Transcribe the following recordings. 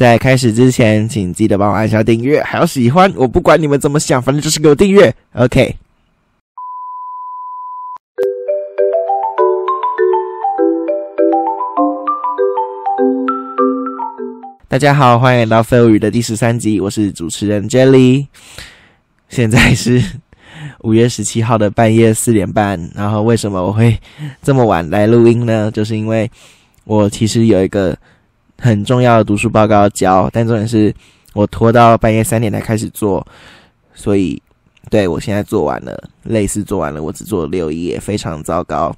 在开始之前，请记得帮我按下订阅，还要喜欢我，不管你们怎么想，反正就是给我订阅。OK。大家好，欢迎来到废物语的第十三集，我是主持人 Jelly。现在是 五月十七号的半夜四点半，然后为什么我会这么晚来录音呢？就是因为我其实有一个很重要的读书报告要交，但重点是我拖到半夜三点才开始做，所以对我现在做完了，类似做完了，我只做六页，非常糟糕。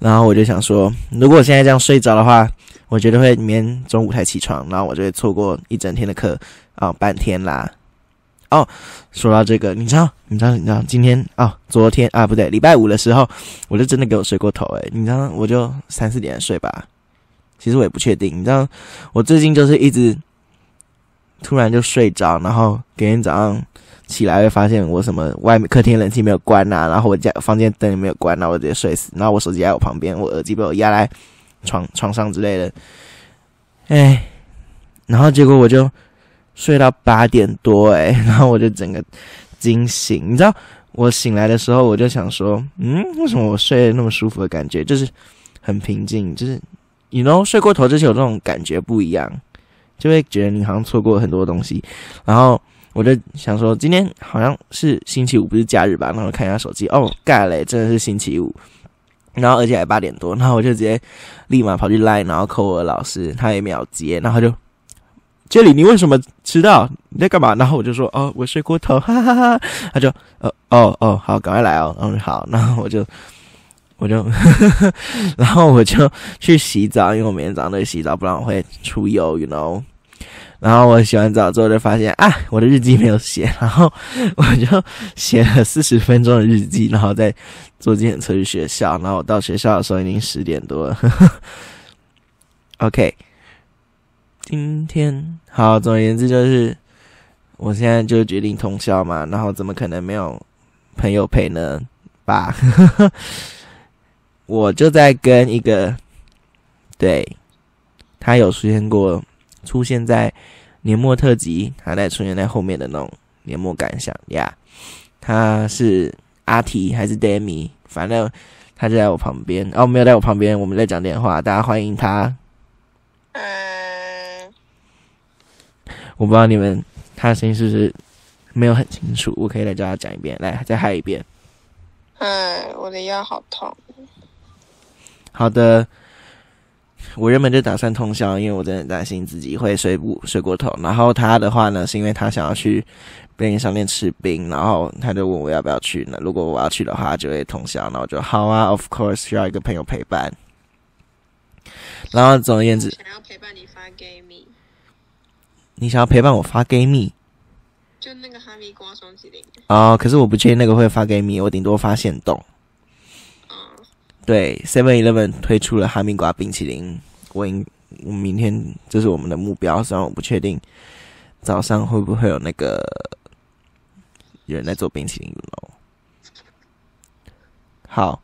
然后我就想说，如果我现在这样睡着的话，我觉得会明天中午才起床，然后我就会错过一整天的课啊，半天啦。哦，说到这个，你知道，你知道，你知道，今天哦，昨天啊，不对，礼拜五的时候，我就真的给我睡过头诶，你知道，我就三四点睡吧。其实我也不确定，你知道，我最近就是一直突然就睡着，然后隔天早上起来会发现我什么外面客厅冷气没有关呐，然后我家房间灯也没有关，然后我直接睡死，然后我手机在我旁边，我耳机被我压在。床床上之类的，哎，然后结果我就睡到八点多，哎，然后我就整个惊醒。你知道，我醒来的时候，我就想说，嗯，为什么我睡得那么舒服的感觉，就是很平静，就是你 know 睡过头之前有这种感觉不一样，就会觉得你好像错过很多东西。然后我就想说，今天好像是星期五，不是假日吧？然后看一下手机，哦，盖嘞，真的是星期五。然后而且还八点多，然后我就直接立马跑去 line，然后扣我老师，他也秒接，然后就杰里，你为什么迟到？你在干嘛？然后我就说哦，我睡过头，哈哈哈。他就呃哦哦，好，赶快来哦，嗯好，然后我就我就 然后我就去洗澡，因为我每天早上都洗澡，不然我会出油，you know。然后我洗完澡之后就发现啊，我的日记没有写，然后我就写了四十分钟的日记，然后再坐计程车去学校。然后我到学校的时候已经十点多了。OK，今天好，总而言之就是，我现在就决定通宵嘛，然后怎么可能没有朋友陪呢？吧，我就在跟一个，对他有出现过。出现在年末特辑，还在出现在后面的那种年末感想呀。他是阿提还是 Demi？反正他就在我旁边哦，没有在我旁边，我们在讲电话。大家欢迎他。嗯，我不知道你们他的声音是不是没有很清楚，我可以来叫他讲一遍，来再嗨一遍。哎，我的腰好痛。好的。我原本就打算通宵，因为我真的很担心自己会睡不睡过头。然后他的话呢，是因为他想要去便利商店吃冰，然后他就问我要不要去呢？如果我要去的话，就会通宵。然后我就好啊，Of course，需要一个朋友陪伴。然后总而言之，想要陪伴你发 gay 蜜，你想要陪伴我发 gay 蜜，就那个哈密瓜双麒麟。哦，可是我不确定那个会发 gay 蜜，我顶多发现动。对，Seven Eleven 推出了哈密瓜冰淇淋，我应明天这是我们的目标，虽然我不确定早上会不会有那个有人在做冰淇淋喽。好，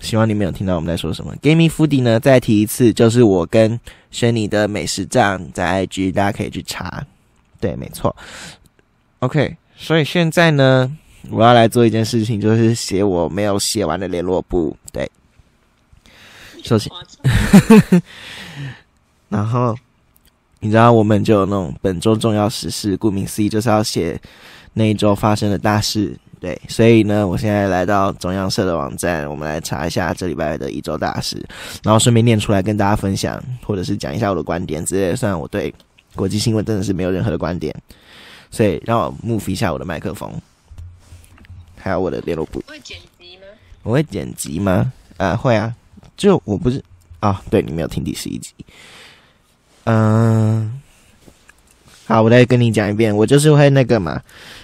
希望你们有听到我们在说什么。Gamey Foodie 呢，再提一次，就是我跟轩尼的美食账在 IG，大家可以去查。对，没错。OK，所以现在呢，我要来做一件事情，就是写我没有写完的联络簿。对。首先，然后你知道，我们就有那种本周重要实事，顾名思义就是要写那一周发生的大事。对，所以呢，我现在来到中央社的网站，我们来查一下这礼拜的一周大事，然后顺便念出来跟大家分享，或者是讲一下我的观点之类。虽然我对国际新闻真的是没有任何的观点，所以让我 move 一下我的麦克风，还有我的联络簿。会剪辑吗？我会剪辑吗？啊，会啊。就我不是啊，对你没有听第十一集，嗯，好，我再跟你讲一遍，我就是会那个嘛，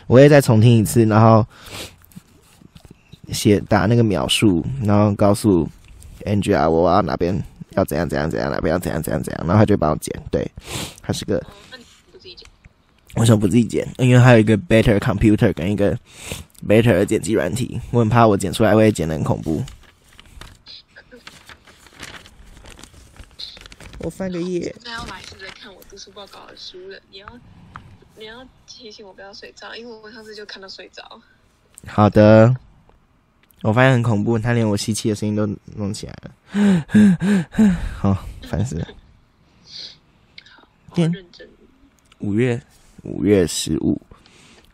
我也再重听一次，然后写打那个描述，然后告诉 Angela 我要哪边要怎样怎样怎样，哪边要怎样怎样怎样，然后他就帮我剪，对，他是个，为什么不自己剪？因为还有一个 Better Computer 跟一个 Better 剪辑软体，我很怕我剪出来会剪的很恐怖。我翻个页。要来是在看我读书报告的书了，你要你要提醒我不要睡着，因为我上次就看到睡着。好的，我发现很恐怖，他连我吸气的声音都弄起来了。好，烦死了。好，天认真。五月五月十五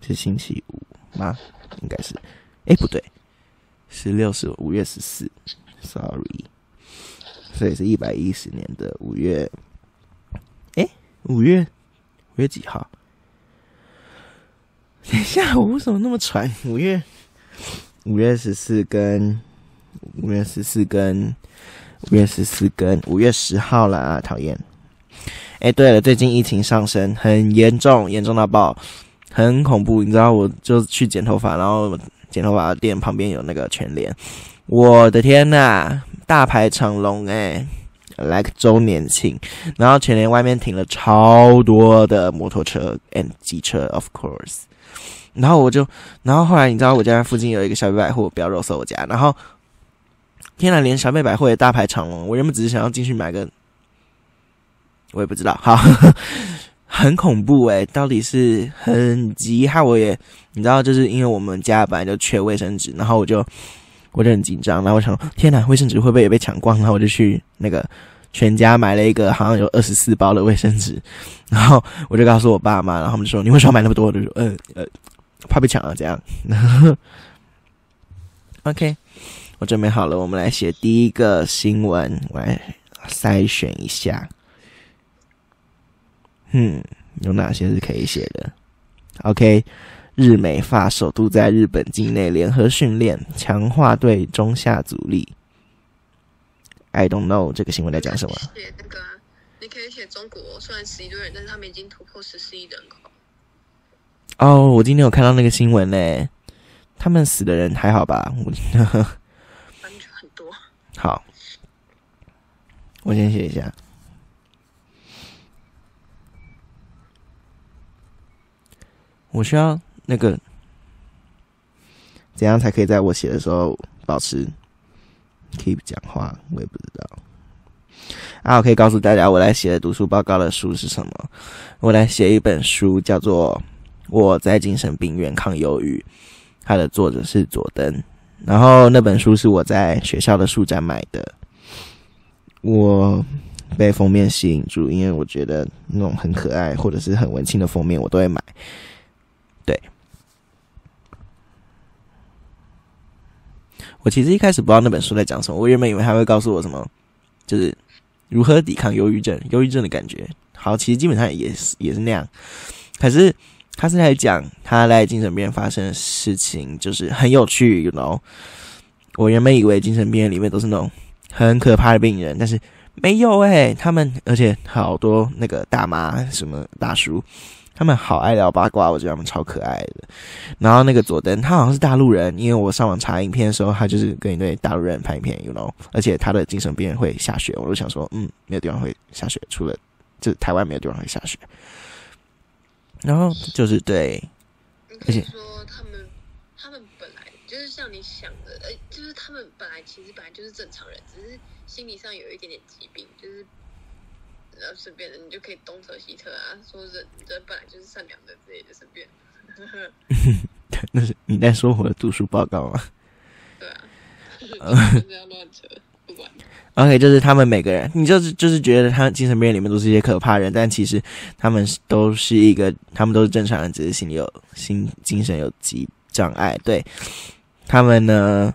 是星期五吗？应该是。哎，不对，十六是五月十四，sorry。所以是一百一十年的五月。哎，五月五月几号？等一下，我为什么那么喘？五月五月十四跟五月十四跟五月十四跟五月十号了啊！讨厌。哎，对了，最近疫情上升，很严重，严重到爆，很恐怖。你知道，我就去剪头发，然后剪头发店旁边有那个全联，我的天呐，大排长龙哎，like 周年庆，然后全联外面停了超多的摩托车 and 机车，of course。然后我就，然后后来你知道我家附近有一个小贝百货，不要肉搜我家。然后，天呐，连小贝百货也大排长龙。我原本只是想要进去买个，我也不知道，好，很恐怖诶、到底是很急，害我也，你知道，就是因为我们家本来就缺卫生纸，然后我就我就很紧张，然后我想，天呐，卫生纸会不会也被抢光？然后我就去那个全家买了一个，好像有二十四包的卫生纸，然后我就告诉我爸妈，然后他们就说，你为什么买那么多？我就说，呃呃。怕被抢了，这样。OK，我准备好了，我们来写第一个新闻，我来筛选一下。嗯，有哪些是可以写的？OK，日美法首度在日本境内联合训练，强化对中下阻力。I don't know 这个新闻在讲什么？写那个、啊，你可以写中国，虽然十一亿人，但是他们已经突破十四亿人口。哦，我今天有看到那个新闻呢，他们死的人还好吧？我反正很多。好，我先写一下。我需要那个怎样才可以在我写的时候保持 keep 讲话？我也不知道。啊，我可以告诉大家，我来写的读书报告的书是什么？我来写一本书，叫做。我在精神病院抗忧郁，它的作者是佐登，然后那本书是我在学校的书展买的，我被封面吸引住，因为我觉得那种很可爱或者是很文青的封面我都会买。对，我其实一开始不知道那本书在讲什么，我原本以为他会告诉我什么，就是如何抵抗忧郁症，忧郁症的感觉。好，其实基本上也是也是那样，可是。他是在讲他在精神病院发生的事情，就是很有趣，you know。我原本以为精神病院里面都是那种很可怕的病人，但是没有诶，他们而且好多那个大妈什么大叔，他们好爱聊八卦，我觉得他们超可爱的。然后那个佐登，他好像是大陆人，因为我上网查影片的时候，他就是跟一对大陆人拍影片，you know。而且他的精神病院会下雪，我就想说，嗯，没有地方会下雪，除了就台湾没有地方会下雪。然后就是对，而且说他们，他们本来就是像你想的，呃，就是他们本来其实本来就是正常人，只是心理上有一点点疾病，就是呃，顺便的你就可以东扯西扯啊，说人人本来就是善良的之类的，顺便。那是你在说我的读书报告吗？对啊，不要乱扯，不管。OK，就是他们每个人，你就是就是觉得他精神病院里面都是一些可怕人，但其实他们都是一个，他们都是正常人，只是心里有心精神有疾障碍。对他们呢，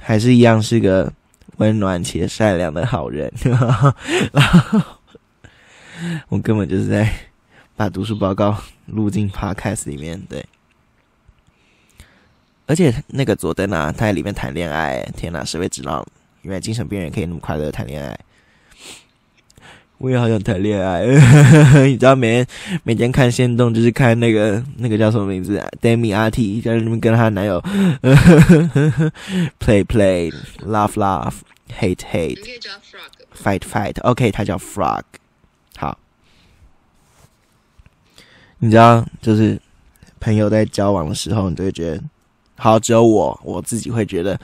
还是一样是个温暖且善良的好人。然 后我根本就是在把读书报告录进 Podcast 里面，对。而且那个佐登啊，他在里面谈恋爱，天哪，谁会知道？原来精神病人可以那么快乐谈恋爱，我也好想谈恋爱。你知道，每天每天看线动，就是看那个那个叫什么名字，Demi R T 在那边跟她男友 play play love love hate hate fight fight。OK，他叫 Frog。好，你知道，就是朋友在交往的时候，你就会觉得，好，只有我我自己会觉得。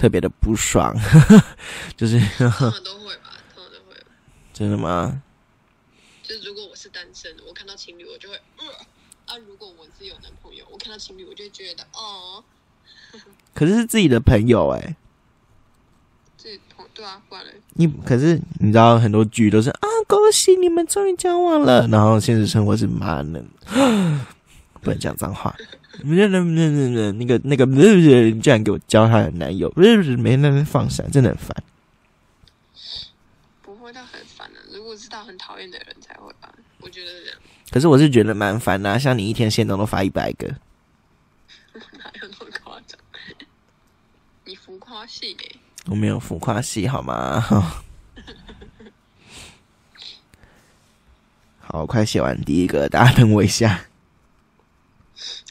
特别的不爽，就是他们都会吧，他们都会。真的吗？就是如果我是单身，我看到情侣我就会呃啊，如果我是有男朋友，我看到情侣我就会觉得哦，可是是自己的朋友哎、这同对啊，不然嘞你可是你知道很多剧都是啊，恭喜你们终于交往了，然后现实生活是妈的，不能讲脏话。那那那那那那个那个，你居然给我教她的男友，不是没那边放闪，真的很烦。不会到很烦的、如果是到很讨厌的人才会吧，我觉得这样，可是我是觉得蛮烦的、啊，像你一天线动都发一百个，哪有那么夸张？你浮夸系耶、我没有浮夸系好吗？好，我快写完第一个，大家等我一下。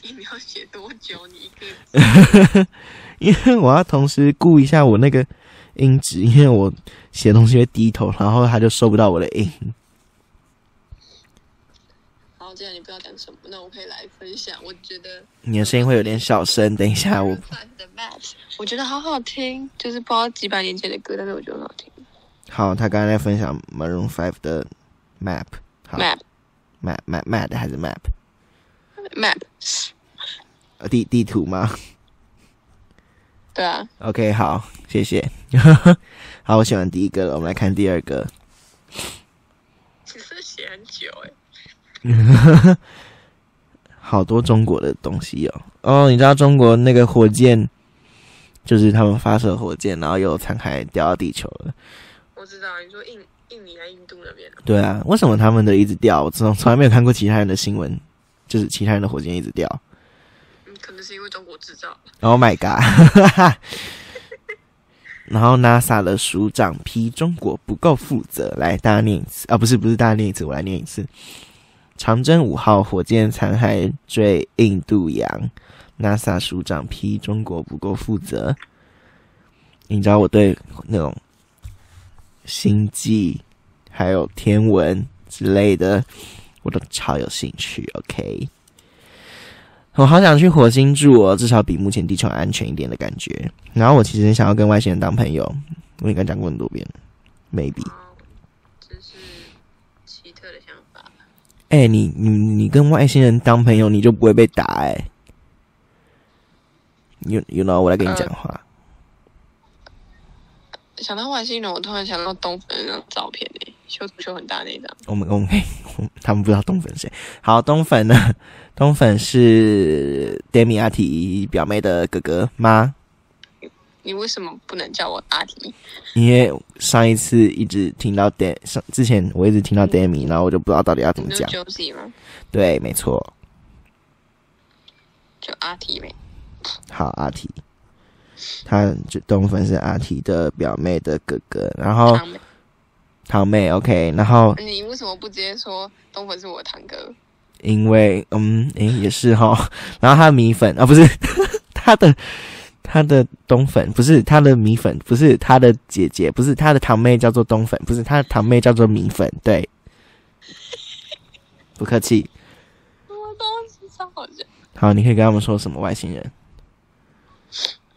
你要写多久？你一个 因为我要同时顾一下我那个音质，因为我写东西会低头，然后他就收不到我的音。好，既然你不知道讲什么，那我可以来分享。我觉得你的声音会有点小声，等一下我 我觉得好好听，就是不知道几百年前的歌，但是我觉得很好听。好，他刚刚在分享 Maroon Five 的 Map，好 Map Map Map Map 还是 Map 呃 Map，地地图吗 对啊，？OK，好，谢谢。好，我写完第一个了，我们来看第二个。其实写很久哎、好多中国的东西哦。哦，你知道中国那个火箭，就是他们发射火箭，然后又残骸掉到地球了。我知道你说印印尼还印度那边啊对啊，为什么他们的一直掉？我从从来没有看过其他人的新闻，就是其他人的火箭一直掉。嗯，可能是因为中国制造。Oh my god！然后 NASA 的署长批中国不够负责，来大家念一次啊，不是不是大家念一次，我来念一次。长征五号火箭残骸坠印度洋，NASA 署长批中国不够负责。你知道我对那种星际还有天文之类的，我都超有兴趣。OK。我好想去火星住哦，至少比目前地球安全一点的感觉。然后我其实想要跟外星人当朋友，我应该讲过很多遍，maybe。哦，这是奇特的想法。哎、你你你跟外星人当朋友，你就不会被打哎、You you know，我来跟你讲话。想到外星人，我突然想到东粉的那张照片诶、修图修很大那张。我们我们他们不知道东粉是谁。好，东粉呢？东粉是 Demi 阿提表妹的哥哥吗？你为什么不能叫我阿提？因为上一次一直听到 Demi，上之前我一直听到 Demi，然后我就不知道到底要怎么讲。Josie 吗？对，没错。就阿提呗。好，阿提，他就东粉是阿提的表妹的哥哥，然后堂妹，堂妹 OK，然后你为什么不直接说东粉是我堂哥？因为嗯诶也是哈，然后他的米粉啊不是 他的他的冬粉不是他的米粉不是他的姐姐不是他的堂妹叫做冬粉不是他的堂妹叫做米粉对，不客气。我东西超好笑。好，你可以跟他们说什么外星人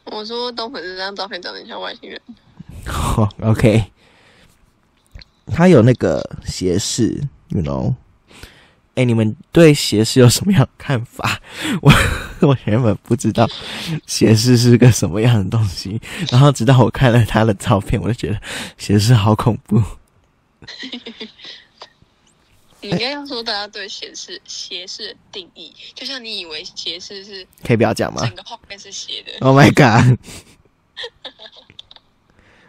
我说冬粉这张照片长得像外星人。好 OK，他有那个斜视，you know。哎、你们对斜视有什么样的看法？我我原本不知道斜视是个什么样的东西，然后直到我看了他的照片，我就觉得斜视好恐怖。你应该要说大家对斜视斜视的定义，就像你以为斜视是可以不要讲吗整个画面是斜的，？Oh my god！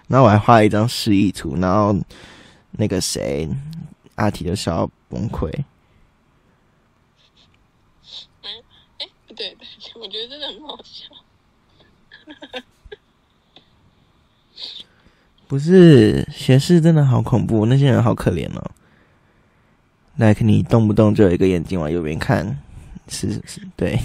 然后我还画了一张示意图，然后那个谁阿提就笑到崩溃。对对，我觉得真的很好笑。不是斜视真的好恐怖，那些人好可怜哦。like 你动不动就有一个眼睛往右边看，是是，对。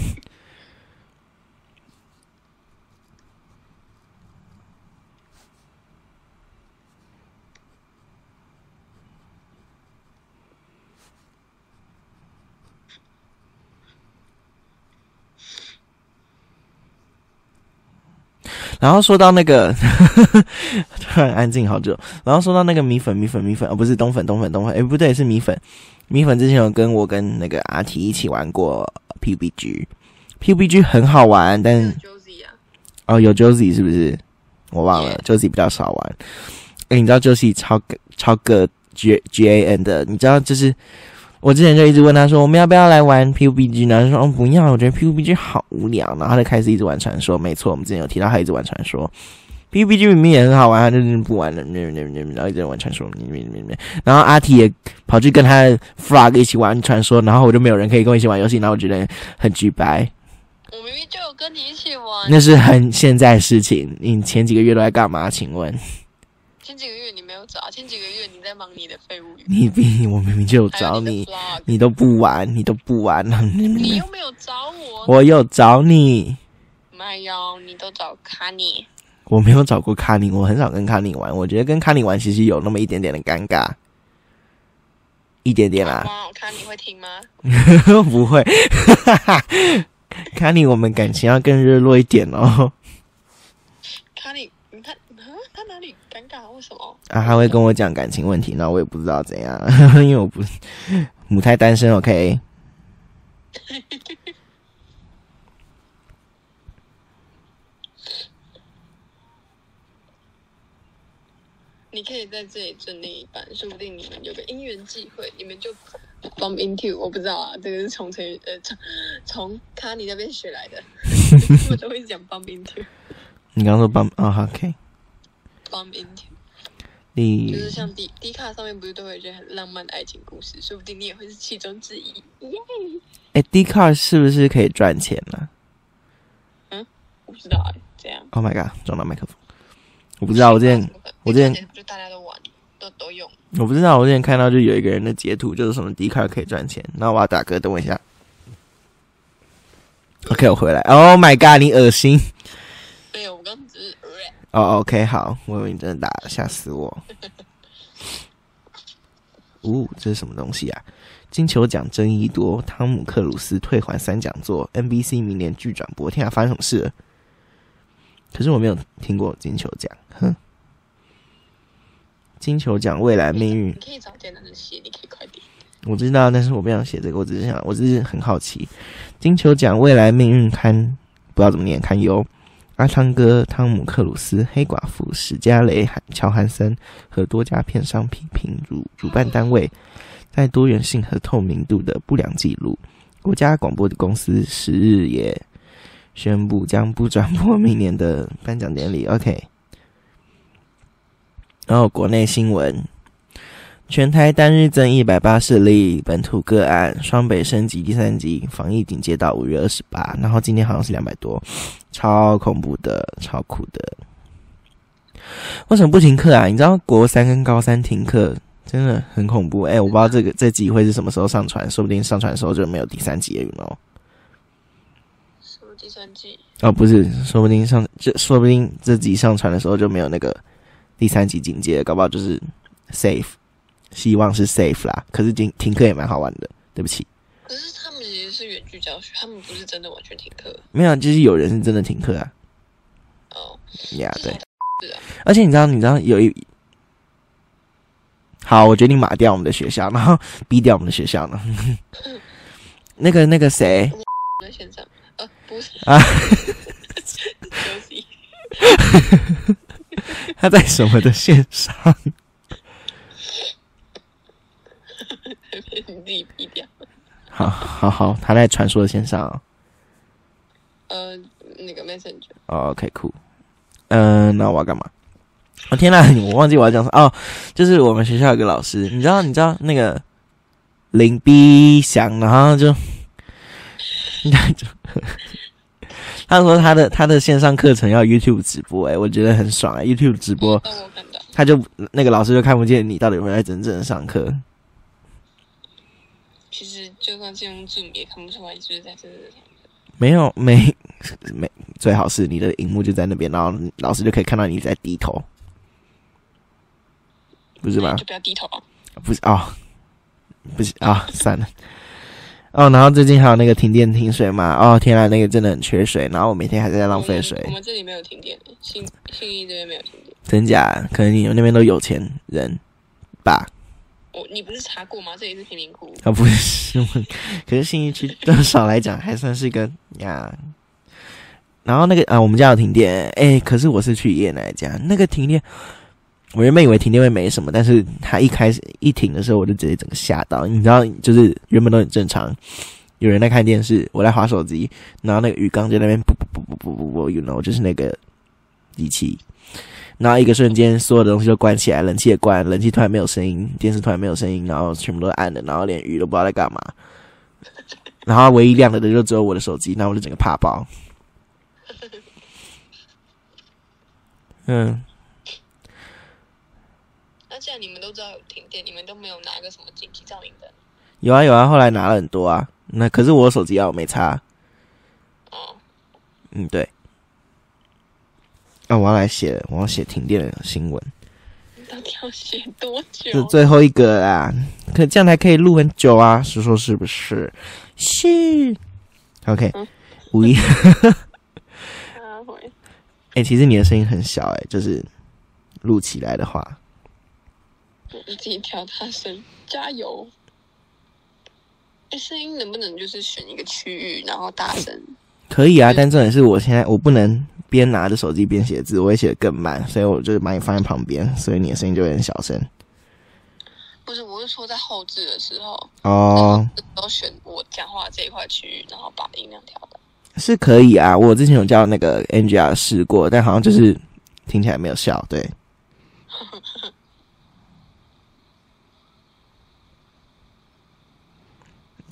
然后说到那个，突然安静好久。然后说到那个米粉，米粉，米粉，哦，不是冬粉，冬粉，冬粉，哎，不对，是米粉。米粉之前有跟我跟那个阿提一起玩过 PUBG，PUBG 很好玩，但哦有 Josie 是不是？我忘了，Josie 比较少玩。哎，你知道 Josie 超超个 G G A N 的，你知道就是。我之前就一直问他说：“我们要不要来玩 PUBG 呢？”他说：“哦，不要，我觉得 PUBG 好无聊。”然后他就开始一直玩传说。没错，我们之前有提到他一直玩传说。PUBG 明明也很好玩，他就是不玩了。然后一直玩传说。然后阿提也跑去跟他 Frog 一起玩传说。然后我就没有人可以跟我一起玩游戏。然后我觉得很举白。我明明就有跟你一起玩。那是很现在事情。你前几个月都在干嘛？请问？前几个月你们没有找，前几个月你在忙你的废物。你比我明明就有找你，你都不玩，你都不玩了。你又没有找我，我有找你。没有，你都找卡尼。我没有找过卡尼，我很少跟卡尼玩。我觉得跟卡尼玩其实有那么一点点的尴尬，一点点啦。卡尼会听吗？不会。卡尼，我们感情要更热络一点哦。卡尼，你看，他哪里？尴尬？为什么？啊，他会跟我讲感情问题，那我也不知道怎样，因为我不母胎单身。OK，你可以在这里顺利一半，说不定你们有个因缘际会，你们就 bump into。我不知道啊，这个是从从呃从从卡尼那边学来的，我都会讲 bump into。你刚说 bump 啊？OK。就是像迪迪卡上面不是都会有一些很浪漫的爱情故事，说不定你也会是其中之一。耶！哎，迪卡是不是可以赚钱呢？嗯，我不知道哎，这样。Oh my god！撞到麦克风，我不知道。我之前我之前就大家都玩，都都用。我不知道，我之前看到就有一个人的截图，就是什么迪卡可以赚钱。那我要打歌，等我一下。OK，我回来。Oh my god！你恶心。没有，我刚只是。哦，OK，好，我以为你真的打了，吓死我！呜，这是什么东西啊？金球奖争议多，汤姆克鲁斯退还三讲座，NBC 明年剧转播，天啊，发生什么事了？可是我没有听过金球奖，哼！金球奖未来命运，你可以找简单的写，你可以快点。我知道，但是我不想写这个，我只是想，我只是很好奇，金球奖未来命运堪不知道怎么念，堪忧。阿汤哥、汤姆·克鲁斯、黑寡妇史嘉蕾·乔汉森和多家片商批评主主办单位在多元性和透明度的不良记录。国家广播的公司十日也宣布将不转播明年的颁奖典礼。OK，然后国内新闻。全台单日增一百八十例本土个案，双北升级第三级防疫警戒到五月二十八，然后今天好像是两百多，超恐怖的，超苦的。为什么不停课啊？你知道国三跟高三停课真的很恐怖哎！我不知道这个这集会是什么时候上传，说不定上传的时候就没有第三集了哦。什么第三季？哦，不是，说不定上这说不定这集上传的时候就没有那个第三集警戒，搞不好就是 safe。希望是 safe 啦，可是停停课也蛮好玩的。对不起，可是他们其实是远距教学，他们不是真的完全停课。没有，就是有人是真的停课啊。哦，呀，对，是啊。而且你知道，你知道有一好，我决定码掉我们的学校，然后逼掉我们的学校呢。那个那个谁？在线上？呃，不是啊。他在什么的线上？你 自己 P 掉。好，好，好，他在传说的线上。呃，那个 Messenger。OK，cool。嗯，那我要干嘛？我天呐，我忘记我要讲什么哦。就是我们学校有个老师，你知道，你知道那个林碧祥，然后就，就，他说他的他的线上课程要 YouTube 直播，哎，我觉得很爽啊，YouTube 直播，他就那个老师就看不见你到底有没有在真正的上课。其实就算是用 Zoom 也看不出来就是在这里。没有，没没，最好是你的荧幕就在那边，然后老师就可以看到你在低头，不是吗？就不要低头啊！不是啊，不是啊，算了。哦，然后最近还有那个停电停水嘛，哦天啊，那个真的很缺水，然后我每天还在浪费水我们我，们这里没有停电的，信信义这边没有停电。真假？可能你们那边都有钱人吧？你不是查过吗？这里是贫民窟。啊，不是，可是信义区多少来讲还算是个呀。然后那个啊，我们家有停电，哎，可是我是去爷爷奶奶家，那个停电，我原本以为停电会没什么，但是他一开始一停的时候，我就直接整个吓到。你知道，就是原本都很正常，有人在看电视，我在划手机，然后那个鱼缸在那边啵啵啵啵啵啵啵，you know，就是那个机器。然后一个瞬间，所有的东西都关起来，冷气也关，冷气突然没有声音，电视突然没有声音，然后全部都是暗的，然后连鱼都不知道在干嘛。然后唯一亮的就只有我的手机，那我就整个怕爆。嗯，那既然你们都知道有停电，你们都没有拿个什么紧急照明灯？有啊有啊，后来拿了很多啊。那可是我手机啊，我没插。哦，嗯，对。那、我要来写，我要写停电的新闻，你到底要写多久？是最后一个啦。可这样才可以录很久啊，是说是不是？是。OK，嗯五一。哎、其实你的声音很小、哎，就是录起来的话，你自己调大声，加油！哎，声音能不能就是选一个区域，然后大声？可以啊。但重点是我现在我不能边拿着手机边写字，我会写得更慢，所以我就把你放在旁边，所以你的声音就会很小声。不是，我是说在后置的时候，哦，都选我讲话这一块区域，然后把音量调大。是可以啊。我之前有叫那个 NGR 试过，但好像就是听起来没有效。对。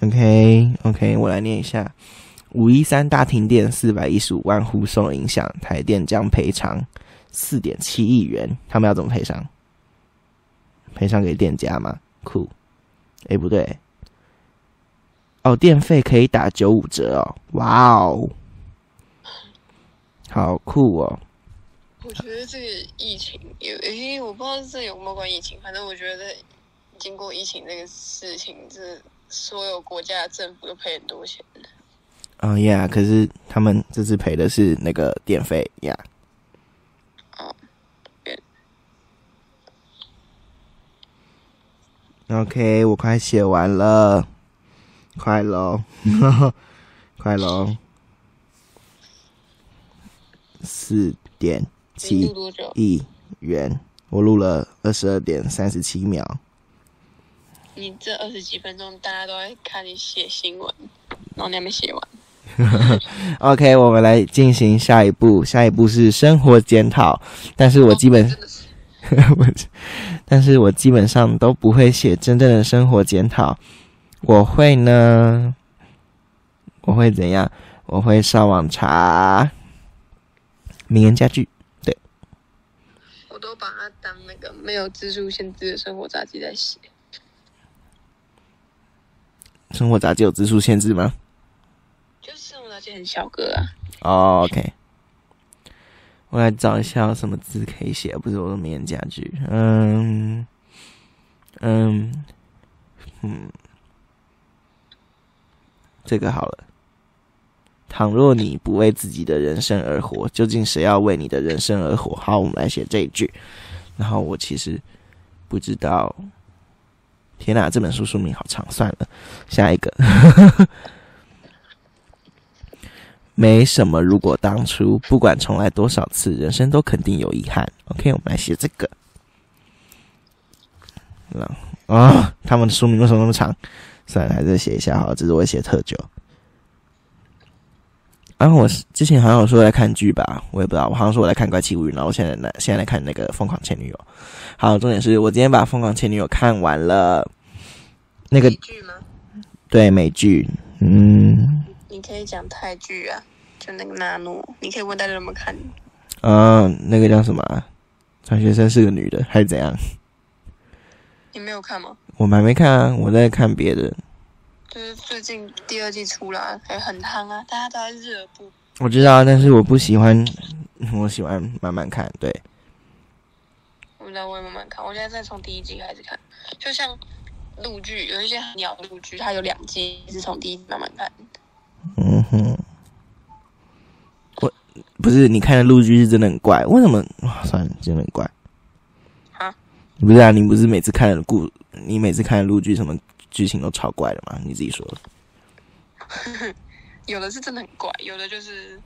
OK OK，我来念一下：五一三大停电，四百一十五万户受影响，台电将赔偿四点七亿元。他们要怎么赔偿？赔偿给店家吗？酷。诶，不对。哦，电费可以打九五折哦！哇哦，好酷哦！我觉得这个疫情有，诶，我不知道这有没有关疫情，反正我觉得经过疫情这个事情，这所有国家政府都赔很多钱。哦呀，可是他们这次赔的是那个电费呀。哦，对 OK，我快写完了，快喽，快喽，四点七？亿元，我录了二十二点三十七秒。你这二十几分钟，大家都在看你写新闻，然后你还没写完。OK，我们来进行下一步，下一步是生活检讨，但是我基本哦真的是 我，但是我基本上都不会写真正的生活检讨。我会呢，我会怎样？我会上网查名言佳句。对我都把它当那个没有字数限制的生活杂记在写。生活杂志有字数限制吗？很小个啊，，OK。我来找一下什么字可以写，不是我的名言佳句。嗯嗯嗯，这个好了。倘若你不为自己的人生而活，究竟谁要为你的人生而活？好，我们来写这一句。然后我其实不知道，天哪，这本书书名好长，算了，下一个。没什么，如果当初不管重来多少次，人生都肯定有遗憾。OK，我们来写这个。啊、哦，他们的书名为什么那么长？算了，还是写一下好了，这是我写特久。然、后我是之前好像有说在看剧吧，我也不知道，我好像说我在看《怪奇物语》，然后我现在来现在来看那个《疯狂前女友》。好，重点是我今天把《疯狂前女友》看完了，那个剧吗？对美剧，嗯你可以讲泰剧啊，就那个纳诺，你可以问大家有没有看。嗯、那个叫什么啊？转学生是个女的，还是怎样？你没有看吗？我们还没看啊，我在看别的。就是最近第二季出来，还很夯啊，大家都在热播。我知道，但是我不喜欢，我喜欢慢慢看。对，我知道，我也慢慢看，我现在在从第一季开始看。就像陆剧，有一些很鸟陆剧，它有两季，是从第一集慢慢看。嗯哼，我不是你看的陆剧是真的很怪，为什么？哇，算了，真的很怪。啊？不是啊，你不是每次看的故，你每次看的陆剧什么剧情都超怪的吗？你自己说的。有的是真的很怪，有的就是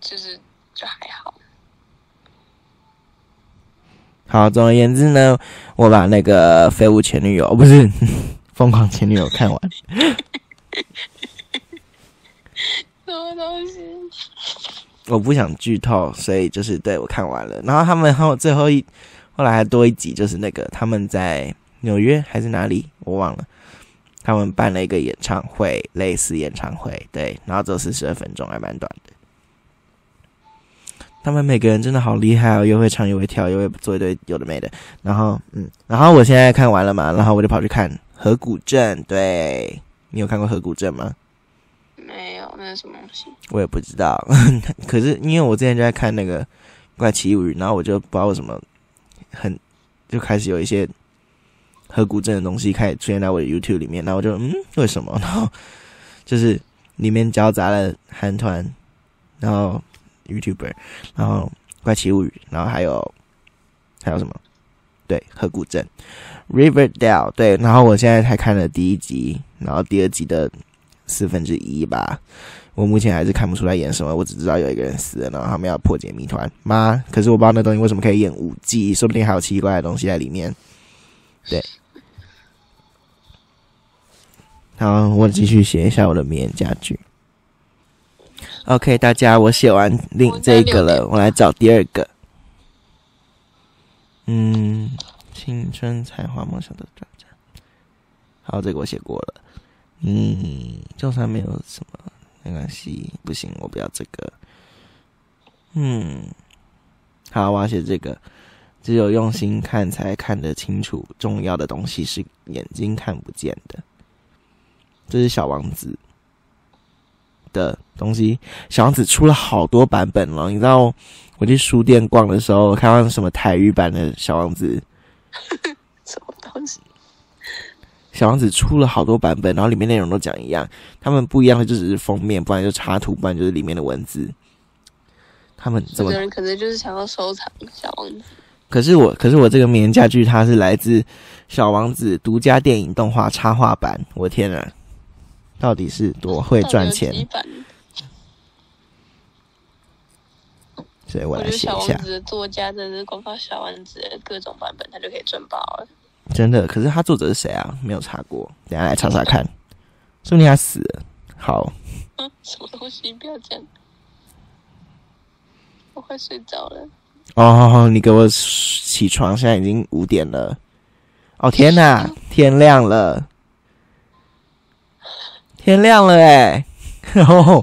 就是就还好。好，总而言之呢，我把那个《废物前女友》不是《疯狂前女友》看完。什么东西？我不想剧透，所以就是对我看完了。然后他们还有最后一，后来还多一集，就是那个他们在纽约还是哪里，我忘了。他们办了一个演唱会，类似演唱会，对，然后只有四十二分钟，还蛮短的。他们每个人真的好厉害哦，又会唱又会跳，又会做一堆有的没的。然后，嗯，然后我现在看完了嘛，然后我就跑去看《河谷镇》。对你有看过《河谷镇》吗？没有，那是什么东西？我也不知道。可是因为我之前就在看那个《怪奇物语》，然后我就不知道为什么很就开始有一些。河古镇的东西开始出现在我的 YouTube 里面，然后我就嗯，为什么？然后就是里面交杂了韩团，然后 YouTuber，然后怪奇物语，然后还有还有什么？对，河古镇 Riverdale，对。然后我现在才看了第一集，然后第二集的四分之一吧。我目前还是看不出来演什么，我只知道有一个人死了，然后他们要破解谜团妈？可是我不知道那东西为什么可以演五季，说不定还有奇怪的东西在里面。对。好，我继续写一下我的名言佳句。OK，大家，我写完另这个了，我来找第二个。嗯，青春才华梦想的转折。好，这个我写过了。嗯，就算没有什么，没关系，不行，我不要这个。嗯，好，我要写这个。只有用心看，才看得清楚。重要的东西是眼睛看不见的。这是小王子的东西。小王子出了好多版本了，你知道？我去书店逛的时候，看到什么台语版的小王子？什么东西？小王子出了好多版本，然后里面内容都讲一样。他们不一样的就只是封面，不然就插图，不然就是里面的文字。他们怎么？有人可能就是想要收藏小王子。可是我，可是我这个名言佳句，它是来自小王子独家电影动画插画版。我天啊！到底是多会赚钱？所以我来写一下。小王子的作家真的是光靠小王子的各种版本，他就可以赚爆了。真的？可是他作者是谁啊？没有查过，等下来查查看。说不定他死了。好。嗯，什么东西？不要这样。我快睡着了。哦，你给我起床！现在已经五点了。哦天哪，天亮了。天亮了哎，然 后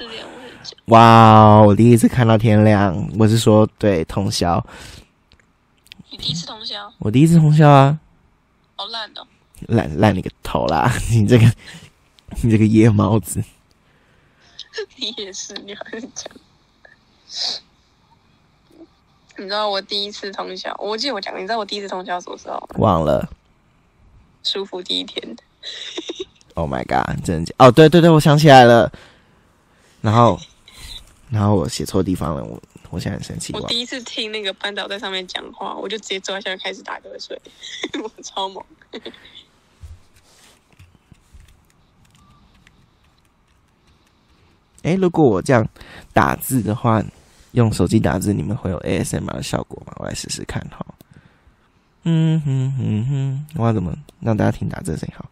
哇，我第一次看到天亮。我是说，对，通宵。你第一次通宵？我第一次通宵啊。好烂哦！烂烂你个头啦！你这个，你这个夜猫子。你也是，你还是讲。你知道我第一次通宵？我记得我讲，你知道我第一次通宵什么时候？忘了。舒服第一天。Oh my god！真的哦，对对对，我想起来了。然后，然后我写错地方了，我我现在很生气。我第一次听那个班导在上面讲话，我就直接坐在下面开始打瞌睡，我超猛。哎，如果我这样打字的话，用手机打字，你们会有 ASMR 的效果吗？我来试试看哈。嗯哼哼哼，我要怎么让大家听打字的声音好？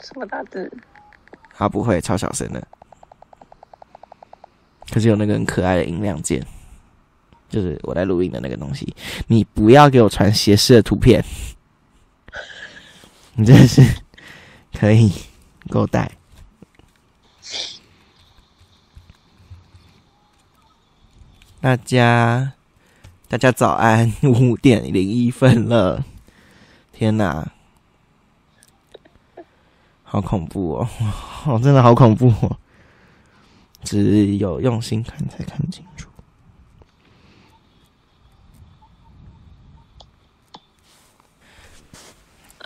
什么打字？啊不会，超小声的。可是有那个很可爱的音量键，就是我在录音的那个东西。你不要给我传斜视的图片，你真的是可以够带。大家，大家早安，五点零一分了，天哪！好恐怖哦！哦，真的好恐怖哦！只有用心看才看清楚。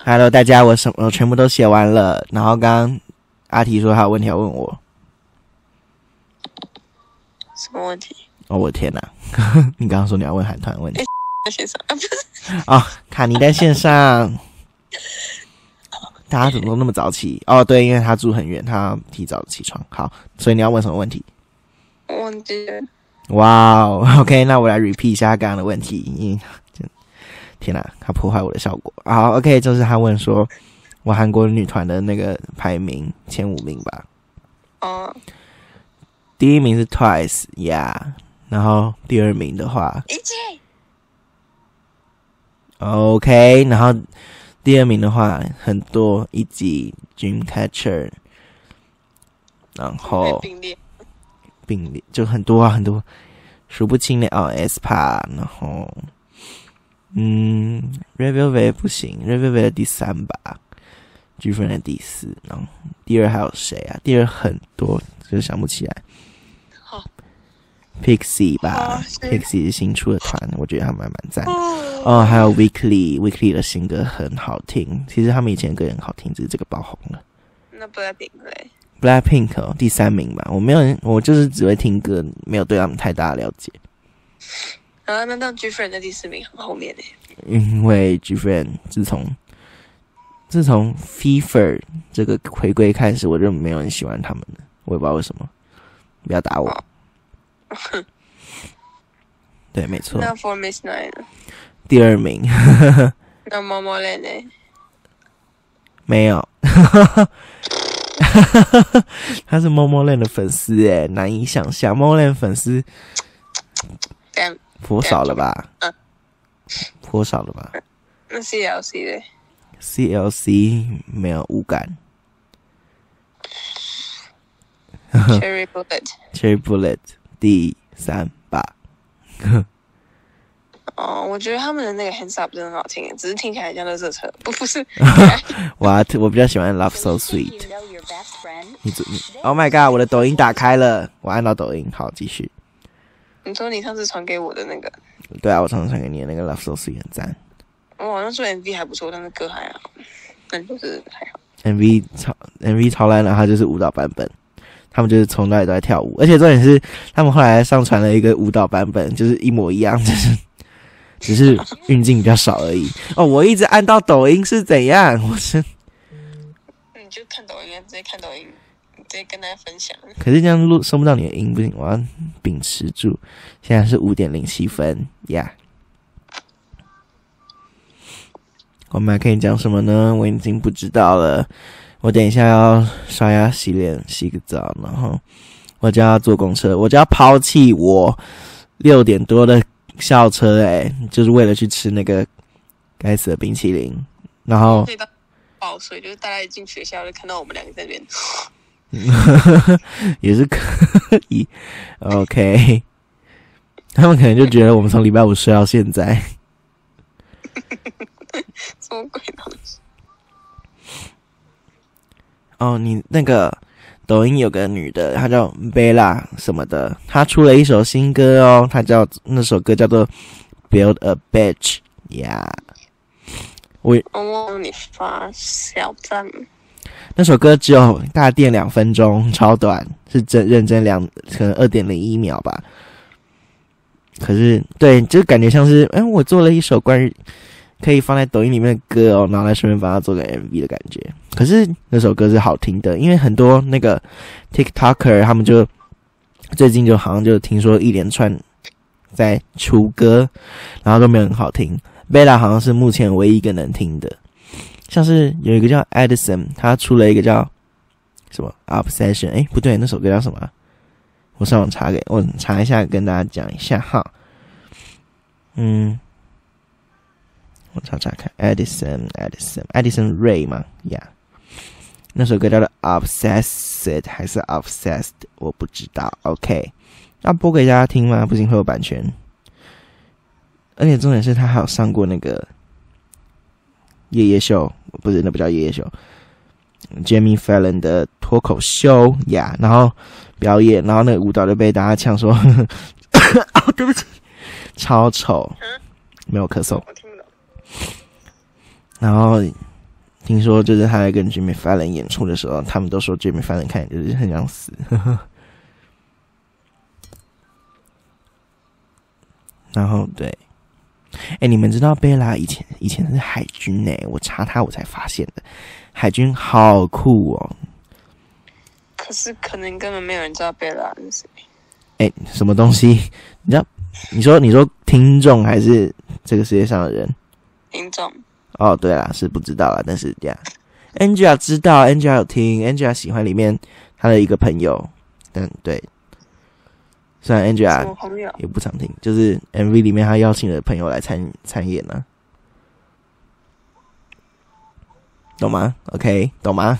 Hello，大家，我什我全部都写完了。然后刚刚阿提说他有问题要问我，什么问题？哦，我的天哪！你刚刚说你要问韩团问题在线上啊，不是哦，卡尼在线上，大家怎么都那么早起？哦，对，因为他住很远，他提早起床。好，所以你要问什么问题？我忘记了。哇哦，OK，那我来 repeat 一下刚刚的问题。天哪，他破坏我的效果。好，OK，就是他问说，我韩国女团的那个排名前五名吧。哦，第一名是 Twice，Yeah，然后第二名的话，OK，然后第二名的话很多，以及 Dreamcatcher，然后并列。并列就很多啊，很多数不清的哦，SPA，然后嗯，Red Velvet 不行，Red Velvet 的第三吧，G f r i e n 的第四，然后第二还有谁啊？第二很多，就想不起来。好 Pixie 吧，Pixie 是新出的团，我觉得他们还蛮赞的。哦，哦，还有 Weekly，Weekly 的新歌很好听。其实他们以前的歌也很好听，只是这个爆红了。那 Blackpink 嘞？Blackpink 哦，第三名吧，我没有人，我就是只会听歌，没有对他们太大的了解。啊，那当 G friend 的第四名很后面呢。因为 G Friend 自从自从 FIFA 这个回归开始，我就没有人喜欢他们了，我也不知道为什么。不要打我。哼，对，没错。那 For Miss Nine，第二名。那猫猫链链，没有，他是猫猫链的粉丝哎，难以想象猫链粉丝颇少了吧？嗯，颇少了吧？那 CLC 的？CLC 没有五感。Cherry Bullet。Cherry Bullet。第三吧。哦，我觉得他们的那个 Hands Up 真的很好听，只是听起来像热色车，不不是。我要我比较喜欢 Love So Sweet。你怎你 Oh my God！我的抖音打开了，我按到抖音，好继续。你说你上次传给我的那个，对啊，我上次传给你的那个 Love So Sweet 很赞我好像说 MV 还不错，但是歌还好，但就是还好。，MV 超 MV 超烂了，它就是舞蹈版本。他们就是从那里都在跳舞，而且重点是他们后来上传了一个舞蹈版本，就是一模一样，就是只是运镜比较少而已。哦，我一直按到抖音是怎样？我是你就看抖音啊，直接看抖音，直接跟大家分享。可是这样录收不到你的音，不行，我要秉持住。现在是五点零七分呀。我们还可以讲什么呢？我已经不知道了。我等一下要刷牙、洗脸、洗个澡，然后我就要坐公车，我就要抛弃我六点多的校车、欸，就是为了去吃那个该死的冰淇淋。然后可以到爆睡，就是大家一进学校就看到我们两个在那边。也是可以，OK。他们可能就觉得我们从礼拜五睡到现在。什么鬼东西？哦，你那个抖音有个女的，她叫贝拉什么的，她出了一首新歌哦，她叫那首歌叫做《Build a Bitch》呀。我我忘了你发小赞，那首歌只有大电两分钟，超短，是真认真两可能二点零一秒吧。可是对，就感觉像是，哎、我做了一首关于可以放在抖音里面的歌哦，然后来顺便帮他做个 MV 的感觉。可是那首歌是好听的，因为很多那个 TikToker 他们就最近就好像就听说一连串在出歌，然后都没有很好听。Bella 好像是目前唯一一个能听的，像是有一个叫 Edison，他出了一个叫什么 Obsession，哎，不对，那首歌叫什么？我上网查给我查一下，跟大家讲一下哈。嗯，我查查看，Edison，Edison，Edison Ray 嘛呀那首歌叫做 Obsessed 还是 Obsessed，我不知道。OK，那播给大家听吗？不行，会有版权。而且重点是他还有上过那个夜夜秀，不是那不叫夜夜秀，Jamie Fallon 的脱口秀。呀然后表演，然后那个舞蹈就被大家呛说，哦，对不起，超丑，没有咳嗽。然后听说就是他在跟 Jimmy Fallon 演出的时候，他们都说 Jimmy Fallon 看起来就是很想死。然后对，哎，你们知道贝拉以前以前是海军呢？我查他我才发现的，海军好酷哦。可是可能根本没有人知道贝拉是谁。哎，什么东西？你知道？你说你说听众还是这个世界上的人？听众。哦，对啦，是不知道啦，但是这样，Angela 知道，Angela 有听，Angela 喜欢里面他的一个朋友，嗯对，虽然 Angela 也不常听，就是 MV 里面他邀请的朋友来参参演呢，懂吗？OK，懂吗？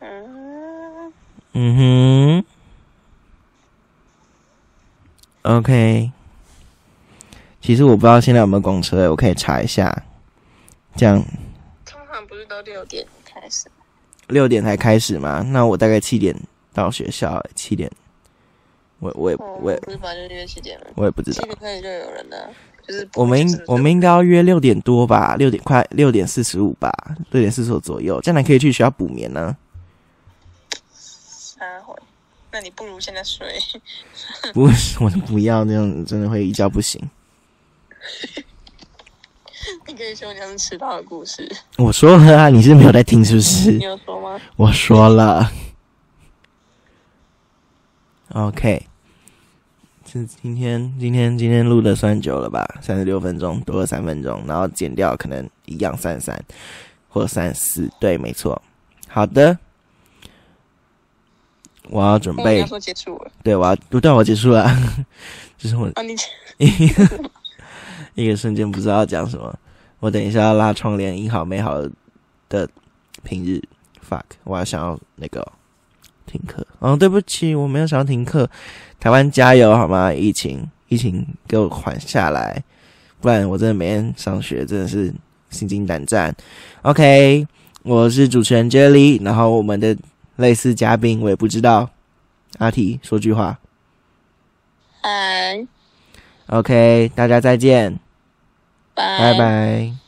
嗯。嗯哼，OK，其实我不知道现在有没有公车，我可以查一下。这样，通常不是都六点开始六点才开始吗？那我大概七点到学校，七点，我我也我也不是反正约七点了，我也不知道。七点开始就有人了，就是我们应我们应该要约六点多吧，六点快六点四十五吧，六点四十五左右，这样可以去学校补眠呢。三会，那你不如现在睡。不，我不要那样，真的会一觉不醒。你可以说你是迟到的故事。我说了啊，你是没有在听是不是？你有说吗？我说了。OK，是今天今天今天录的算久了吧？三十六分钟多了三分钟，然后剪掉可能一样三三或三四，对，没错。好的，我要准备。说结束了。对，我要不对，我结束了。就是我啊，你。一个瞬间不知道要讲什么，我等一下要拉窗帘，印好美好的平日。fuck，我要想要那个停课。哦，对不起，我没有想要停课。台湾加油好吗？疫情，疫情给我缓下来，不然我真的每天上学真的是心惊胆战。OK，我是主持人 Jelly，然后我们的类似嘉宾我也不知道。阿提说句话。嗨。OK，大家再见。拜拜。